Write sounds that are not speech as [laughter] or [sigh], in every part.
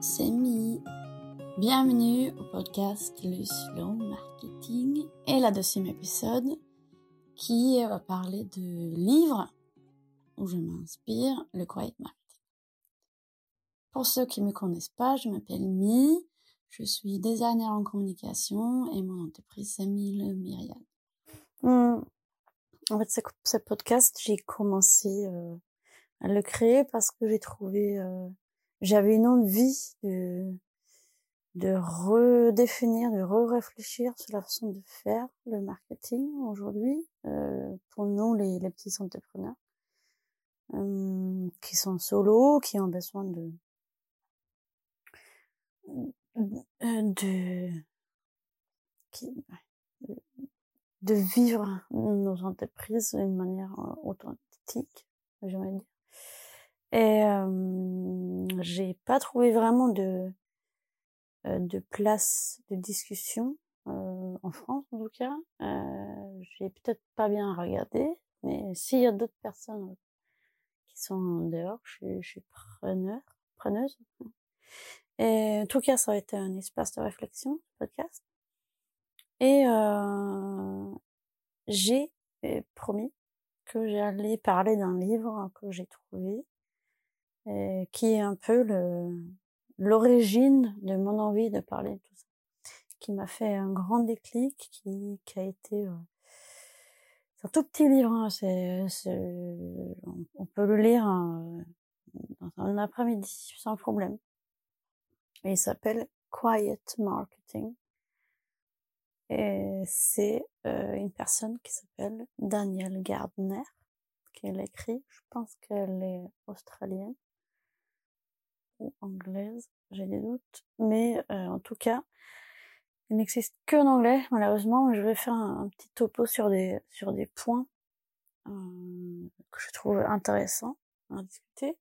c'est Mi. Bienvenue au podcast Le Slow Marketing et la deuxième épisode qui va parler de livres où je m'inspire, le Quiet Marketing. Pour ceux qui ne me connaissent pas, je m'appelle Mi, je suis designer en communication et mon entreprise c'est Mille Myriad. Hmm. En fait, ce podcast, j'ai commencé euh, à le créer parce que j'ai trouvé euh, j'avais une envie de, de redéfinir, de re-réfléchir sur la façon de faire le marketing aujourd'hui euh, pour nous les, les petits entrepreneurs euh, qui sont solo, qui ont besoin de de de vivre nos entreprises d'une manière authentique, j'aimerais dire. Et euh, j'ai pas trouvé vraiment de de place de discussion euh, en France en tout cas. Euh, j'ai peut-être pas bien regardé, mais s'il y a d'autres personnes qui sont dehors, je je suis preneur, preneuse. Et en tout cas, ça a été un espace de réflexion, podcast. Et euh, j'ai promis que j'allais parler d'un livre que j'ai trouvé qui est un peu l'origine de mon envie de parler de tout ça, qui m'a fait un grand déclic, qui, qui a été euh, c'est un tout petit livre, hein, c'est, on, peut le lire hein, un après-midi sans problème. Et il s'appelle Quiet Marketing. Et c'est euh, une personne qui s'appelle Danielle Gardner qui l'écrit. Je pense qu'elle est australienne ou anglaise, j'ai des doutes. Mais euh, en tout cas, il n'existe qu'en anglais, malheureusement. Je vais faire un, petit topo sur des, sur des points euh, que je trouve intéressants à discuter.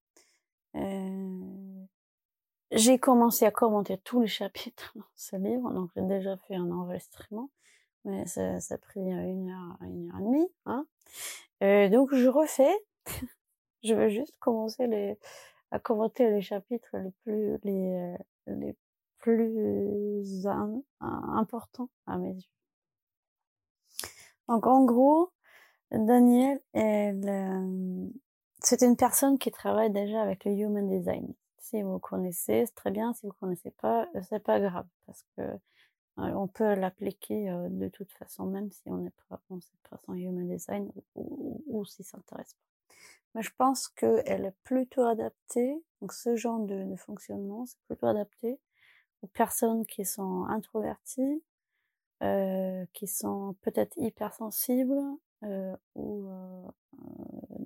Euh, j'ai commencé à commenter tous les chapitres dans ce livre, donc j'ai déjà fait un enregistrement, mais ça, ça a pris une heure, une heure et demie. Hein. Euh, donc je refais. [laughs] je vais juste commencer les, à commenter les chapitres les plus les, euh, les plus importants à mes yeux. Donc en gros, Daniel, elle, euh, c'est une personne qui travaille déjà avec le human design. Si vous connaissez, c'est très bien. Si vous connaissez pas, c'est pas grave parce que euh, on peut l'appliquer de toute façon, même si on n'est pas, on sait pas son human design ou, si ça pas. Je pense qu'elle est plutôt adaptée, donc ce genre de, de fonctionnement, c'est plutôt adapté aux personnes qui sont introverties, euh, qui sont peut-être hypersensibles, euh, ou euh,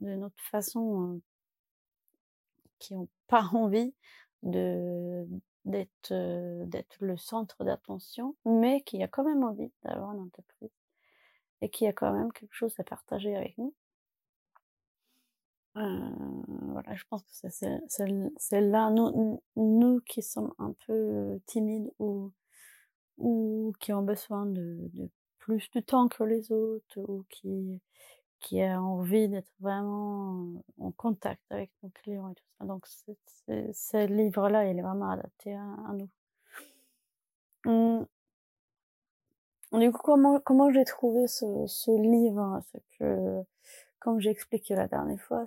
d'une autre façon, euh, qui n'ont [laughs] pas envie de d'être euh, d'être le centre d'attention, mais qui a quand même envie d'avoir une entreprise et qui a quand même quelque chose à partager avec nous. Euh, voilà, je pense que c'est là, nous, nous qui sommes un peu timides ou, ou qui ont besoin de, de plus de temps que les autres ou qui, qui a envie d'être vraiment en contact avec nos clients et tout ça. Donc, ce livre-là, il est vraiment adapté à, à nous. Hum. Du coup, comment, comment j'ai trouvé ce, ce livre? C'est que, comme j'ai expliqué la dernière fois,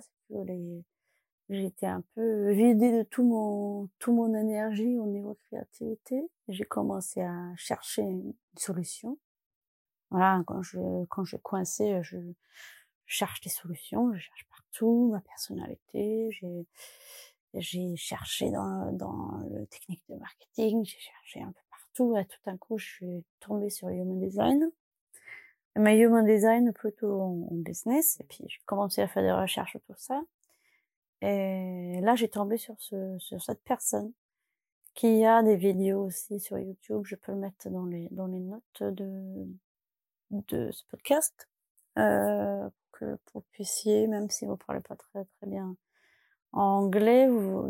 j'étais un peu vidée de tout mon, tout mon énergie au niveau créativité. J'ai commencé à chercher une solution. Voilà, quand je, quand je coincais, je cherche des solutions, je cherche partout, ma personnalité, j'ai, j'ai cherché dans, dans le technique de marketing, j'ai cherché un peu partout, et tout d'un coup, je suis tombée sur Human Design mais human design plutôt en, business. Et puis j'ai commencé à faire des recherches tout ça. Et là j'ai tombé sur ce sur cette personne qui a des vidéos aussi sur YouTube. Je peux le mettre dans les dans les notes de de ce podcast. Euh, que vous puissiez même si vous parlez pas très très bien anglais vous,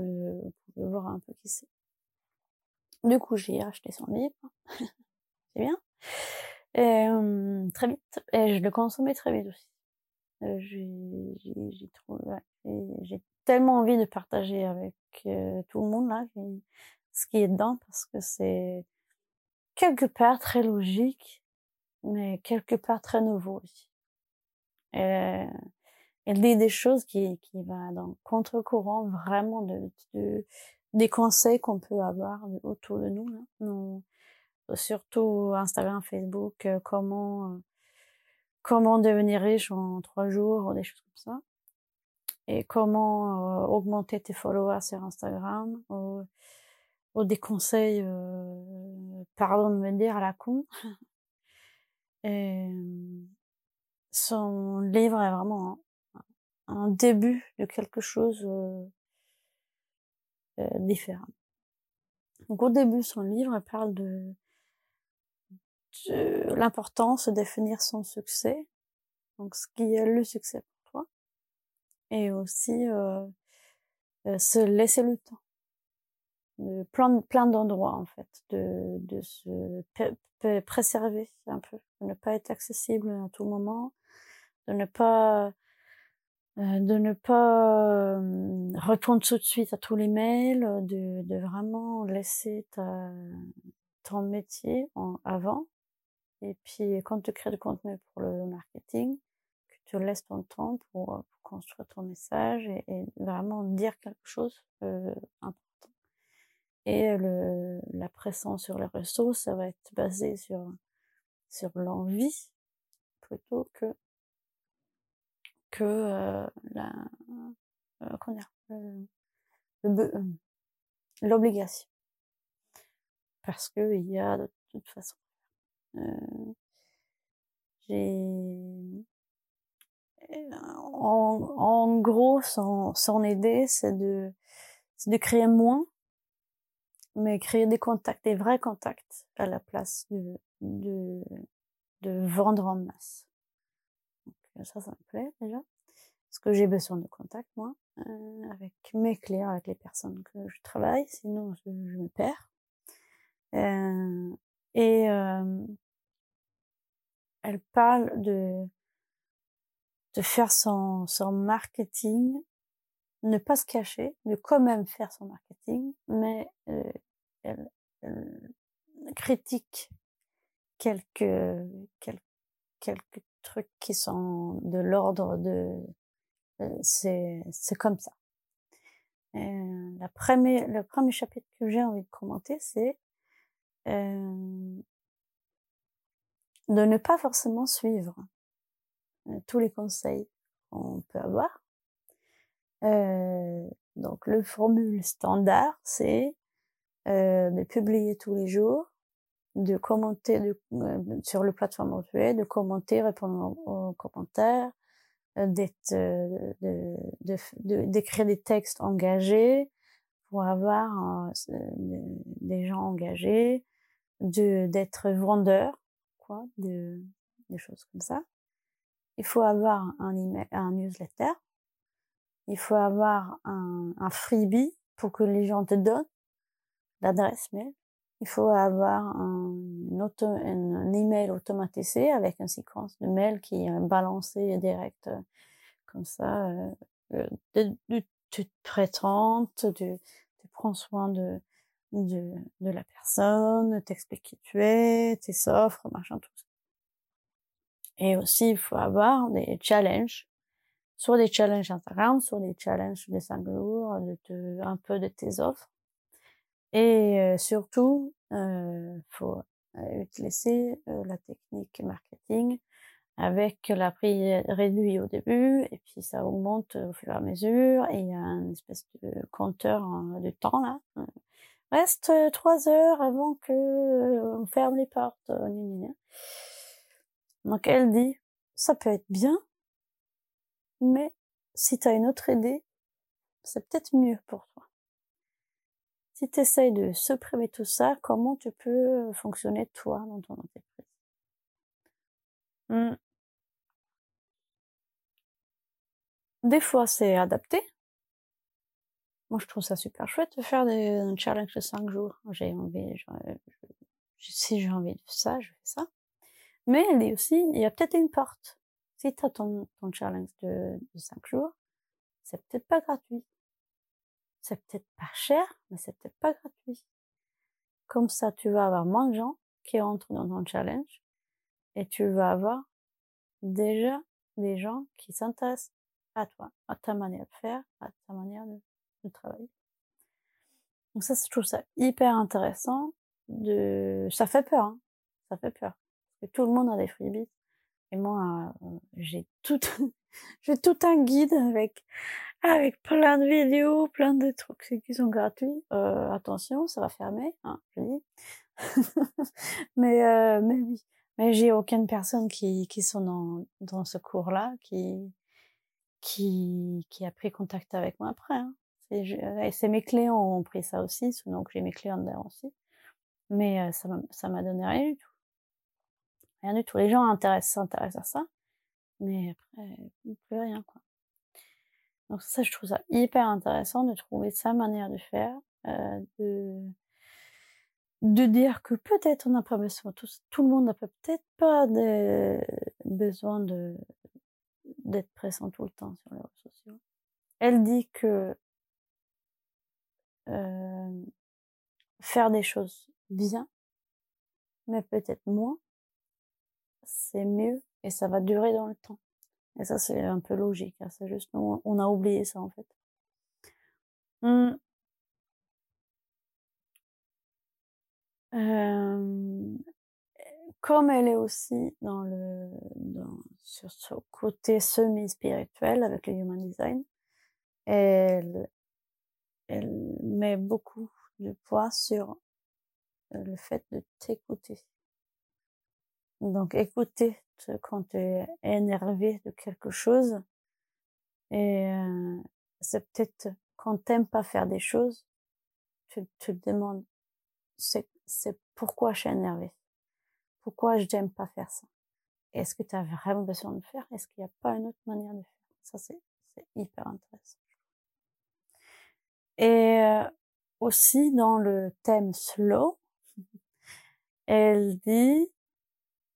vous pouvez voir un peu qui c'est. Du coup j'ai acheté son livre. [laughs] C'est bien euh, très vite. Et je le consommais très vite aussi. Euh, j'ai ouais, tellement envie de partager avec euh, tout le monde là. ce qui est dedans parce que c'est quelque part très logique, mais quelque part très nouveau aussi. Et, elle dit des choses qui, qui va dans contre-courant vraiment de, de, des conseils qu'on peut avoir autour de nous. Là. Surtout Instagram, Facebook, euh, comment euh, comment devenir riche en trois jours ou des choses comme ça. Et comment euh, augmenter tes followers sur Instagram ou, ou des conseils pardon de me dire à la con. [laughs] Et son livre est vraiment un, début de quelque chose euh, différent. Donc au début son livre parle de l'importance de définir son succès, donc ce qui est le succès pour toi, et aussi euh, euh, se laisser le temps, de plein, plein d'endroits en fait, de, de se préserver un peu, de ne pas être accessible à tout moment, de ne pas euh, de ne pas répondre tout de suite à tous les mails, de, de vraiment laisser ta, ton métier en avant et puis, quand tu crées du contenu pour le marketing, que tu laisses ton temps pour, euh, construire ton message et, vraiment dire quelque chose euh, important. Et le, la pression sur les réseaux, ça va être basé sur, sur l'envie plutôt que, que euh, la, euh, comment dire, l'obligation. Parce que il y a de toute façon j'ai en, en, gros, son, son idée, c'est de, c'est de créer moins, mais créer des contacts, des vrais contacts, à la place de, de, de vendre en masse. Donc, ça, ça me plaît déjà. Parce que j'ai besoin de contacts, moi, euh, avec mes clients, avec les personnes que je travaille, sinon je, je me perds. Euh, et euh, elle parle de faire son, marketing, ne pas se cacher, de quand même faire son marketing, mais euh, elle, critique quelques, quelques, trucs qui sont de l'ordre de euh, c'est comme ça. Euh, le premier chapitre que j'ai envie de commenter, c'est de ne pas forcément suivre euh, tous les conseils qu'on peut avoir. Euh, donc le formule standard, c'est euh, de publier tous les jours, de commenter euh, sur le plateforme es, de commenter, répondre aux, commentaires, euh, d'être, d'écrire des textes engagés pour avoir des gens engagés, d'être vendeur de, des choses comme ça. Il faut avoir un email, un newsletter. Il faut avoir un, freebie pour que les gens te donnent l'adresse mail. Il faut avoir un, auto, un, email automatisé avec une séquence de mails qui est balancée direct euh, comme ça. Euh, euh, tu te présentes, tu, tu prends soin de, de, de la personne, t'expliques qui tu es, tes offres, machin, tout ça. Et aussi, il faut avoir des challenges, soit des challenges Instagram, soit des challenges de 5 jours, un peu de tes offres. Et euh, surtout, euh, faut euh, utiliser euh, la technique marketing avec la prix réduit au début et puis ça augmente au fur et à mesure et il y a une espèce de compteur hein, de temps là reste euh, trois heures avant que euh, on ferme les portes. Euh, Donc elle dit, ça peut être bien, mais si tu as une autre idée, c'est peut-être mieux pour toi. Si tu essayes de supprimer tout ça, comment tu peux fonctionner toi dans ton entreprise? Hmm. Des fois, c'est adapté. Moi, je trouve ça super chouette de faire des, un challenge de 5 jours. J'ai envie, si j'ai envie de ça, je fais ça. Mais elle dit aussi, il y a peut-être une porte. Si tu as ton, ton challenge de, de 5 jours, c'est peut-être pas gratuit. C'est peut-être pas cher, mais c'est peut-être pas gratuit. Comme ça, tu vas avoir moins de gens qui entrent dans ton challenge et tu vas avoir déjà des gens qui s'intéressent à toi, à ta manière de faire, à ta manière de, de travailler. Donc ça, je trouve ça hyper intéressant. De, ça fait peur, hein. ça fait peur. Tout le monde a des freebies. Et moi, euh, j'ai tout, [laughs] j'ai tout un guide avec, avec plein de vidéos, plein de trucs qui sont gratuits. Euh, attention, ça va fermer, hein, [laughs] mais, euh, mais oui. Mais j'ai aucune personne qui, qui sont dans, dans ce cours-là, qui, qui, qui a pris contact avec moi après. Hein. C'est mes clients ont pris ça aussi, donc j'ai mes clients dedans aussi. Mais euh, ça m'a donné rien du tout. Rien du tout. Les gens s'intéressent à ça, mais après, plus rien, quoi. Donc ça, je trouve ça hyper intéressant de trouver sa manière de faire, euh, de de dire que peut-être on n'a pas besoin, tout, tout le monde n'a peut-être pas besoin de d'être présent tout le temps sur les réseaux sociaux. Elle dit que euh, faire des choses bien, mais peut-être moins, c'est mieux et ça va durer dans le temps. Et ça, c'est un peu logique. Hein, c'est juste, on, on, a oublié ça en fait. Euh, comme elle est aussi dans le dans, sur ce côté semi spirituel avec le human design, elle elle met beaucoup de poids sur euh, le fait de t'écouter. Donc écouter quand tu es énervé de quelque chose et euh, c'est peut-être quand t'aimes pas faire des choses, tu, te demandes c'est pourquoi je suis énervé pourquoi je n'aime pas faire ça? Est-ce que tu as vraiment besoin de faire? Est-ce qu'il n'y a pas une autre manière de faire? Ça c'est hyper intéressant et euh, aussi dans le thème slow, elle dit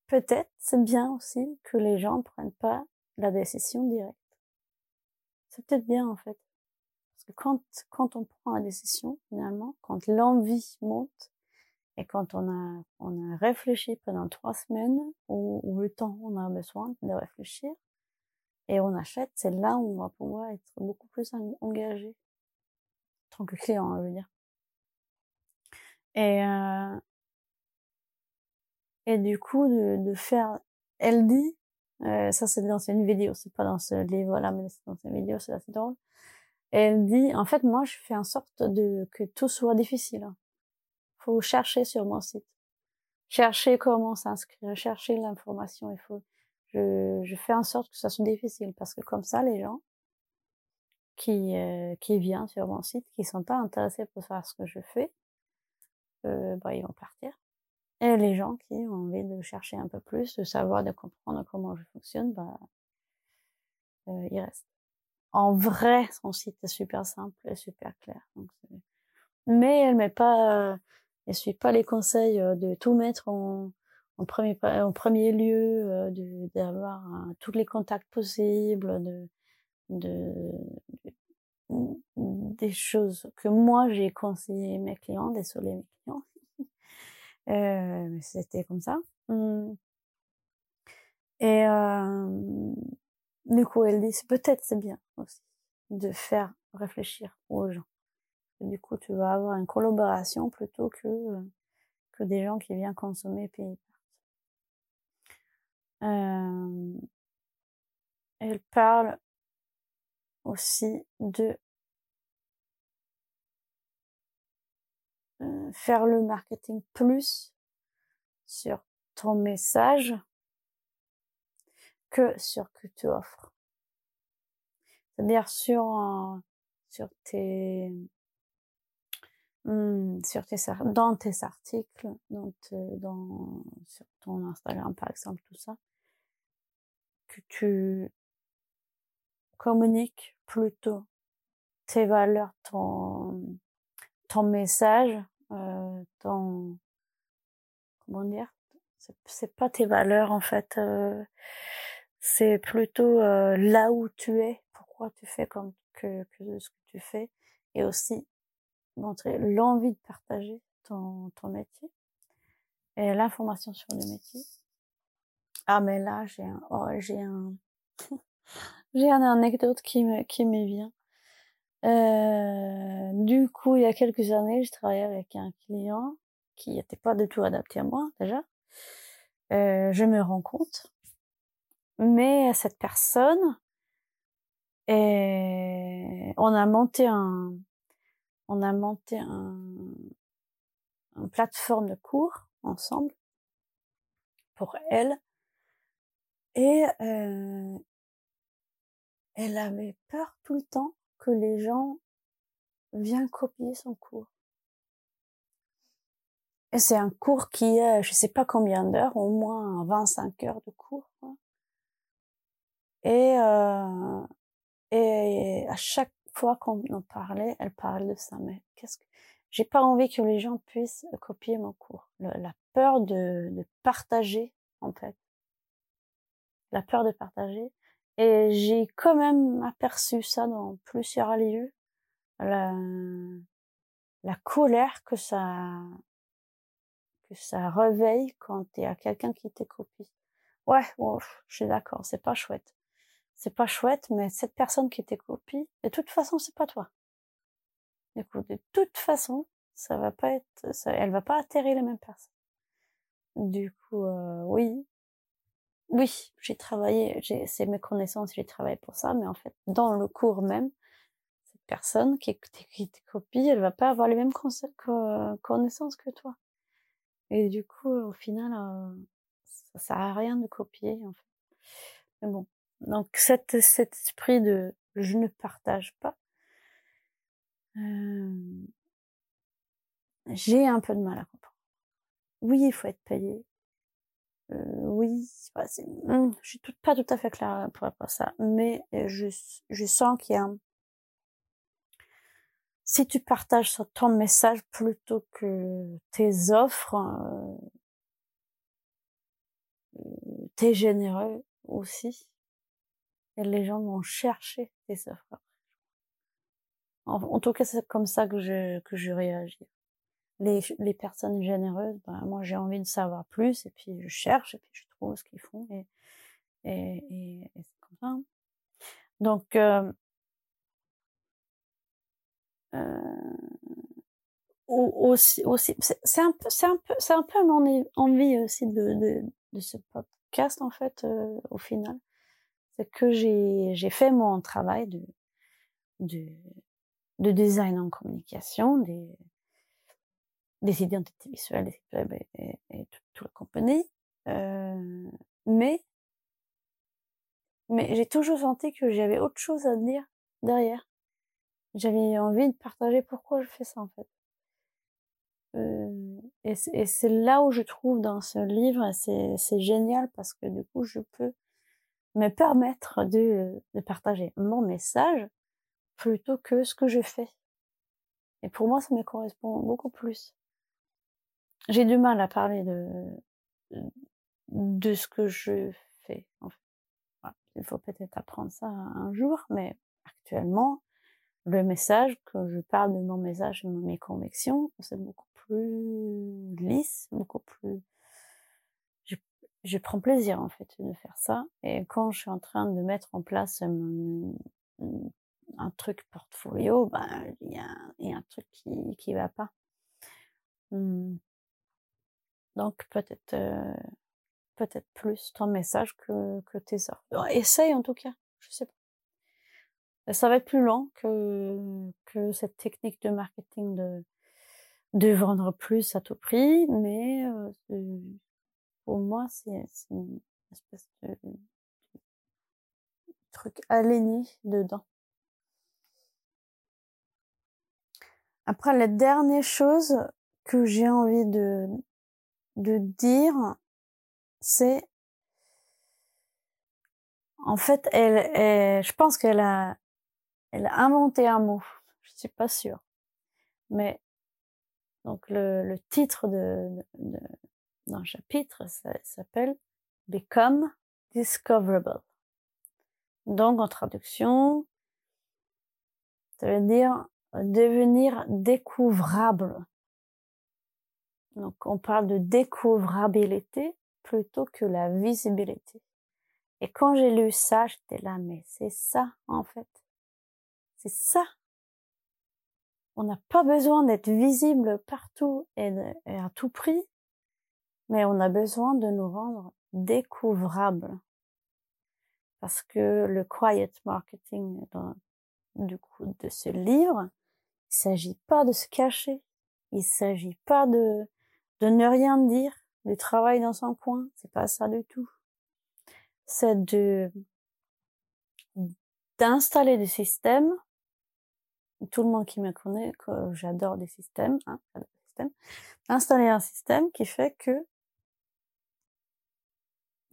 peut-être c'est bien aussi que les gens prennent pas la décision directe. C'est peut-être bien en fait. Parce que quand, quand on prend la décision, finalement, quand l'envie monte, et quand on a, on a réfléchi pendant trois semaines, ou, ou le temps on a besoin de réfléchir, et on achète, c'est là où on va pouvoir être beaucoup plus engagé tant que client, je dire. Et, euh, et du coup, de, de faire, elle dit, euh, ça c'est dans une vidéo, c'est pas dans ce livre-là, mais c'est dans une vidéo, c'est assez drôle. elle dit, en fait, moi, je fais en sorte de que tout soit difficile. Faut chercher sur mon site, chercher comment s'inscrire, chercher l'information. Il faut, je, je fais en sorte que ça soit difficile parce que comme ça, les gens, qui, euh, qui vient sur mon site, qui sont pas intéressés pour savoir ce que je fais, euh, bah, ils vont partir. Et les gens qui ont envie de chercher un peu plus, de savoir, de comprendre comment je fonctionne, bah, euh, ils restent. En vrai, son site est super simple et super clair. Donc mais elle met pas, elle suit pas les conseils euh, de tout mettre en, premier, en premier lieu, euh, d'avoir tous les contacts possibles, de, de, des choses que moi j'ai conseillé mes clients, désolé mes clients, [laughs] euh, c'était comme ça. Mmh. Et euh, du coup, elle dit peut-être c'est bien aussi de faire réfléchir aux gens. Du coup, tu vas avoir une collaboration plutôt que que des gens qui viennent consommer et puis Euh, elle parle aussi de euh, faire le marketing plus sur ton message que sur que tu offres. C'est-à-dire sur sur tes hmm, sur tes dans tes articles, dans, dans sur ton Instagram par exemple, tout ça, que tu communique plutôt tes valeurs, ton, ton message, euh, ton, comment dire, c'est pas tes valeurs en fait, euh, c'est plutôt euh, là où tu es, pourquoi tu fais comme que, que ce que tu fais, et aussi montrer l'envie de partager ton, ton métier et l'information sur le métier. Ah, mais là, j'ai un, oh, j'ai un, [laughs] j'ai une anecdote qui me, qui vient. Euh, du coup, il y a quelques années, je travaillais avec un client qui n'était pas du tout adapté à moi, déjà. Euh, je me rends compte. Mais cette personne, et on a monté un, on a monté un, une plateforme de cours ensemble pour elle. Et euh, elle avait peur tout le temps que les gens viennent copier son cours. Et c'est un cours qui est, je sais pas combien d'heures, au moins 25 heures de cours. Et, euh, et à chaque fois qu'on en parlait, elle parlait de ça. Mais qu'est-ce que j'ai pas envie que les gens puissent copier mon cours. la peur de, de partager, en fait. La peur de partager. Et j'ai quand même aperçu ça dans plusieurs lieux. La, la colère que ça, que ça réveille quand il y a quelqu'un qui te copie. Ouais, je suis d'accord, c'est pas chouette. C'est pas chouette, mais cette personne qui te copie, de toute façon, c'est pas toi. Écoute, de toute façon, ça va pas être, ça, elle va pas atterrir les mêmes personnes. Du coup, euh, oui, oui, j'ai travaillé, c'est mes connaissances, j'ai travaillé pour ça, mais en fait, dans le cours même, cette personne qui, qui te copie, elle va pas avoir les mêmes connaissances que toi. Et du coup, au final, euh, ça sert à rien de copier, en fait. Mais bon. Donc, cet, cet esprit de je ne partage pas, euh, j'ai un peu de mal à comprendre. Oui, il faut être payé. Euh, oui, c'est, hmm, je suis pas tout à fait claire pour rapport à ça, mais euh, je, je sens qu'il y a si tu partages ton message plutôt que tes offres, euh, t'es généreux aussi. Et les gens vont chercher tes offres. En, tout cas, c'est comme ça que je, que je réagis. Les, les personnes généreuses, ben, moi, j'ai envie de savoir plus, et puis je cherche, et puis je trouve ce qu'ils font, et, et, et, c'est comme ça. Hein. Donc, euh, euh, aussi, aussi c'est un peu, c'est un peu, c'est un peu mon envie aussi de, de, de ce podcast en fait, euh, au final, c'est que j'ai, j'ai fait mon travail de, de, de design en communication, des, des identités visuelles, des sites web et, et, toute, la compagnie. Euh, mais mais j'ai toujours senti que j'avais autre chose à dire derrière. J'avais envie de partager pourquoi je fais ça en fait. Euh, et c'est là où je trouve dans ce livre, c'est génial parce que du coup je peux me permettre de, de partager mon message plutôt que ce que je fais. Et pour moi, ça me correspond beaucoup plus. J'ai du mal à parler de, de ce que je fais. Il faut peut-être apprendre ça un jour, mais actuellement, le message, que je parle de mon message et de mes convictions, c'est beaucoup plus lisse, beaucoup plus... Je, prends plaisir en fait de faire ça. Et quand je suis en train de mettre en place un truc portfolio, ben il y a, y a un truc qui qui va pas. Mmh. Donc peut-être euh, peut-être plus ton message que que tes offres. Essaye en tout cas, je sais pas. Ça va être plus long que que cette technique de marketing de de vendre plus à tout prix, mais euh, pour moi c'est une espèce de, de truc aligné dedans. Après, la dernière chose que j'ai envie de, de dire, c'est, en fait, elle, je pense qu'elle a, elle a inventé un mot. Je suis pas sûre. Mais, donc, le, le titre de, d'un chapitre s'appelle Become Discoverable. Donc, en traduction, ça veut dire devenir découvrable. Donc, on parle de découvrabilité plutôt que la visibilité. Et quand j'ai lu ça, j'étais là, mais c'est ça, en fait. C'est ça. On n'a pas besoin d'être visible partout et, à tout prix, mais on a besoin de nous rendre découvrables. Parce que le quiet marketing du coup de ce livre, il s'agit pas de se cacher, il s'agit pas de de ne rien dire, de travailler dans son coin, c'est pas ça du tout. C'est de d'installer des systèmes. Tout le monde qui me connaît, j'adore des systèmes, hein, systèmes. Installer un système qui fait que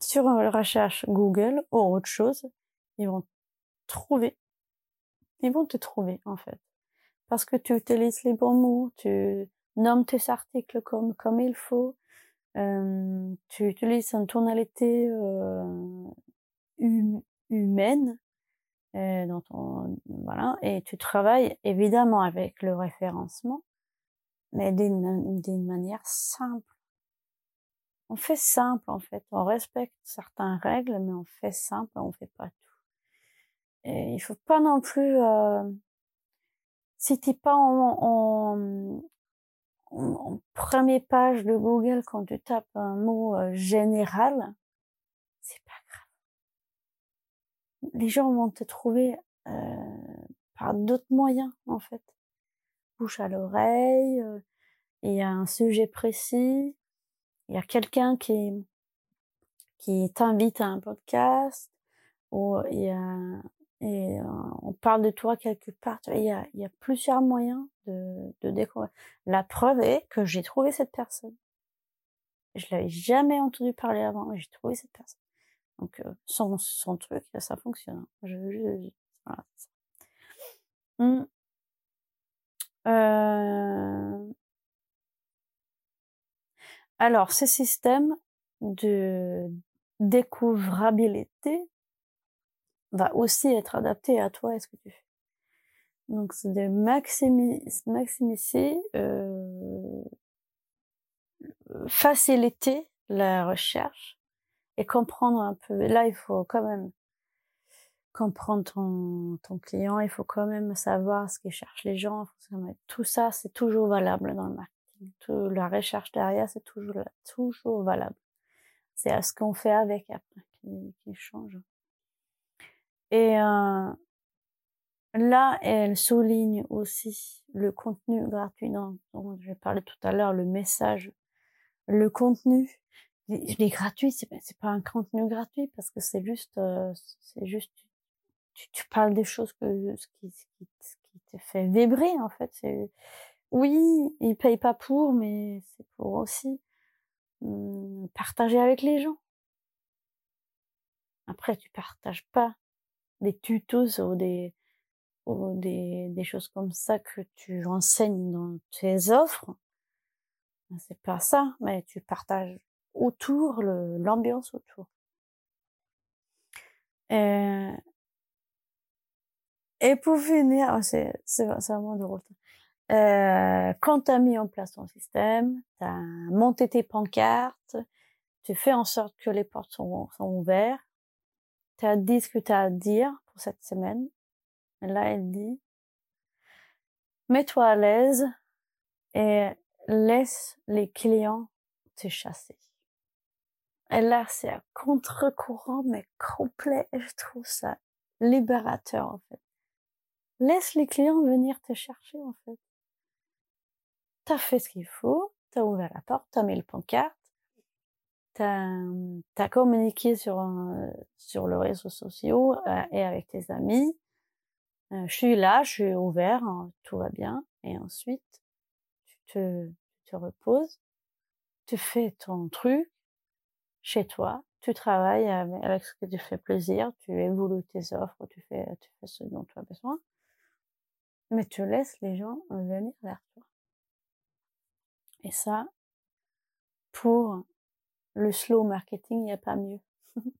sur une recherche Google ou autre chose, ils vont trouver. Ils vont te trouver, en fait. Parce que tu utilises les bons mots, tu nommes tes articles comme, comme il faut, euh, tu utilises une tonalité euh, humaine euh, dans ton, voilà, et tu travailles évidemment avec le référencement, mais d'une manière simple on fait simple en fait. On respecte certaines règles, mais on fait simple, on fait pas tout. Et il faut pas non plus, euh, si t'es pas en, en, première page de Google quand tu tapes un mot euh, général, c'est pas grave. Les gens vont te trouver euh, par d'autres moyens en fait. Bouche à l'oreille, euh, il y a un sujet précis, il y a quelqu'un qui qui t'invite à un podcast ou il y a et euh, on parle de toi quelque part. Il y a, y a plusieurs moyens de, de découvrir. La preuve est que j'ai trouvé cette personne. Je l'avais jamais entendu parler avant, mais j'ai trouvé cette personne. Donc euh, son, son truc, ça fonctionne. Hein. Je, je, voilà, ça. Mmh. Euh, alors, ce système de découvrabilité va aussi être adapté à toi et ce que tu fais. Donc, c'est de maximiser, euh, faciliter la recherche et comprendre un peu. Là, il faut quand même comprendre ton, ton client, il faut quand même savoir ce qu'ils cherchent les gens. Tout ça, c'est toujours valable dans le marketing la recherche derrière, c'est toujours, toujours valable. C'est à ce qu'on fait avec après qui, qui change. Et euh, là, elle souligne aussi le contenu gratuit dont, j'ai parlé tout à l'heure, le message, le contenu. Il est gratuit, c'est pas, un contenu gratuit parce que c'est juste, euh, c'est juste, tu, tu, parles des choses que ce qui, ce qui, ce qui te fait vibrer en fait. Oui, ils payent pas pour, mais c'est pour aussi mmh, partager avec les gens. Après, tu partages pas des tutos ou des, ou des, des choses comme ça que tu enseignes dans tes offres. C'est pas ça, mais tu partages autour l'ambiance autour. Et, et pour finir, c'est vraiment drôle. Euh, quand tu as mis en place ton système, tu as monté tes pancartes, tu fais en sorte que les portes sont ouvertes, tu as dit ce que tu as à dire pour cette semaine. Et là, elle dit, mets-toi à l'aise et laisse les clients te chasser. Et là, c'est un contre-courant, mais complet. Et je trouve ça libérateur, en fait. Laisse les clients venir te chercher, en fait t'as fait ce qu'il faut, t'as ouvert la porte, t'as mis le pancarte, t'as as communiqué sur euh, sur le réseau social euh, et avec tes amis. Euh, je suis là, je suis ouvert, hein, tout va bien. Et ensuite, tu te, te reposes, tu fais ton truc chez toi, tu travailles avec ce que tu fais plaisir, tu évolues tes offres, tu fais, tu fais ce dont tu as besoin, mais tu laisses les gens venir vers toi. Et ça, pour le slow marketing, il n'y a pas mieux. [laughs]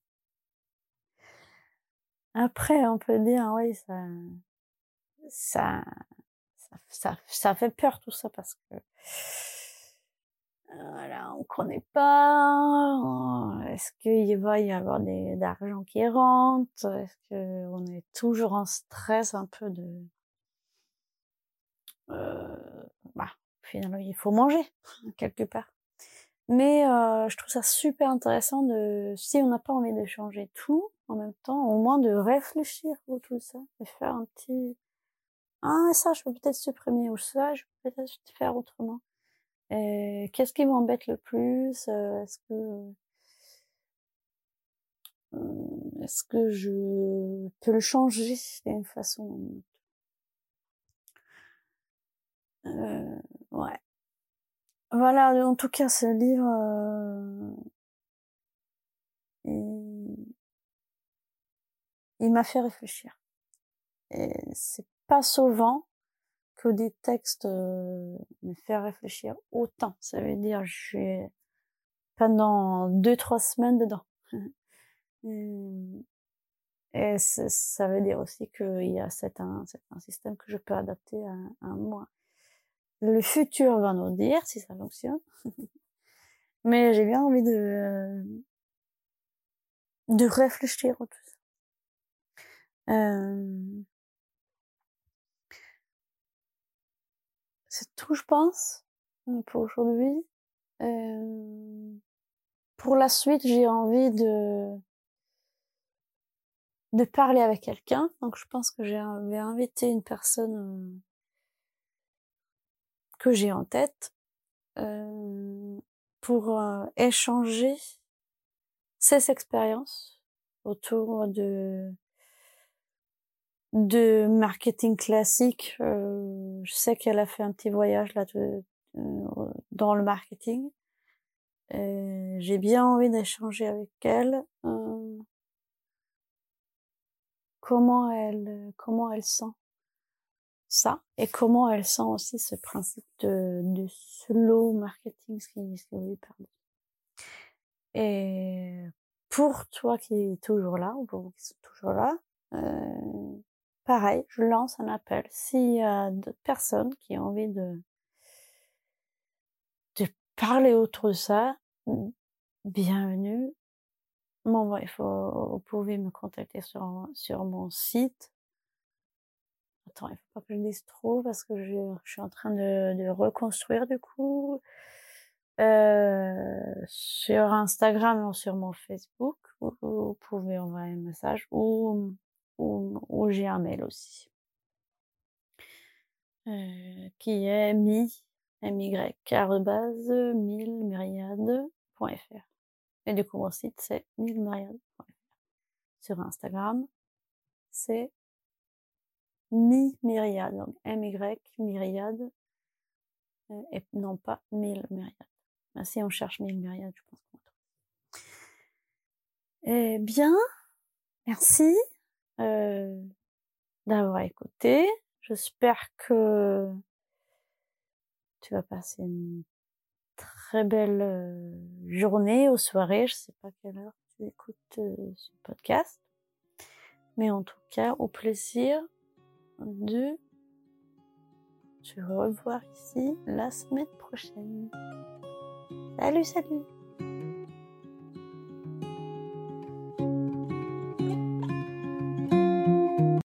Après, on peut dire, oui, ça, ça, ça, ça, fait peur tout ça parce que voilà, on connaît pas. Est-ce qu'il va y avoir des d'argent qui rentre Est-ce qu'on est toujours en stress un peu de euh, bah, finalement, il faut manger [laughs] quelque part. Mais euh, je trouve ça super intéressant de, si on n'a pas envie de changer tout en même temps, au moins de réfléchir au tout ça, de faire un petit, ah ça je peux peut-être supprimer ou ça je peux peut-être faire autrement. Et qu'est-ce qui m'embête le plus euh, Est-ce que euh, est-ce que je peux le changer d'une façon euh, ouais. Voilà, en tout cas, ce livre, euh, il, m'a fait réfléchir. Et c'est pas souvent que des textes euh, me font réfléchir autant. Ça veut dire, je suis pendant deux, trois semaines dedans. [laughs] Et ça veut dire aussi qu'il y a un, système que je peux adapter à moi. Le futur va nous dire si ça fonctionne. [laughs] Mais j'ai bien envie de, de réfléchir au tout ça. Euh, c'est tout, je pense, pour aujourd'hui. Euh, pour la suite, j'ai envie de de parler avec quelqu'un. Donc, je pense que j'ai invité une personne euh, que j'ai en tête euh, pour euh, échanger ses expériences autour de de marketing classique. Euh, je sais qu'elle a fait un petit voyage là de, dans le marketing. J'ai bien envie d'échanger avec elle. comment elle comment elle sent ça et comment elle sent aussi ce principe de, slow marketing, ce qui, parler. Et pour toi qui es toujours là, ou pour vous qui sont toujours là, euh, pareil, je lance un appel. S'il y a d'autres personnes qui ont envie de, de parler autour de ça, bienvenue. Bon, il faut, vous pouvez me contacter sur, sur mon site Attends, il faut pas que je dise trop parce que je, suis en train de, de reconstruire du coup. Euh, sur Instagram ou sur mon Facebook, vous, pouvez envoyer un message ou, ou, ou j'ai un mail aussi. Euh, qui est mi, my, myriade.fr. Et du coup, mon site, c'est millemyriade.fr. Sur Instagram, c'est mi myriade, donc MY myriade, euh, et non pas mille myriades. Ben, si on cherche mille myriades, je pense qu'on. Eh bien, merci euh, d'avoir écouté. J'espère que tu vas passer une très belle euh, journée ou soirée. Je sais pas quelle heure tu écoutes ce podcast. Mais en tout cas, au plaisir de se revoir ici la semaine prochaine. Salut, salut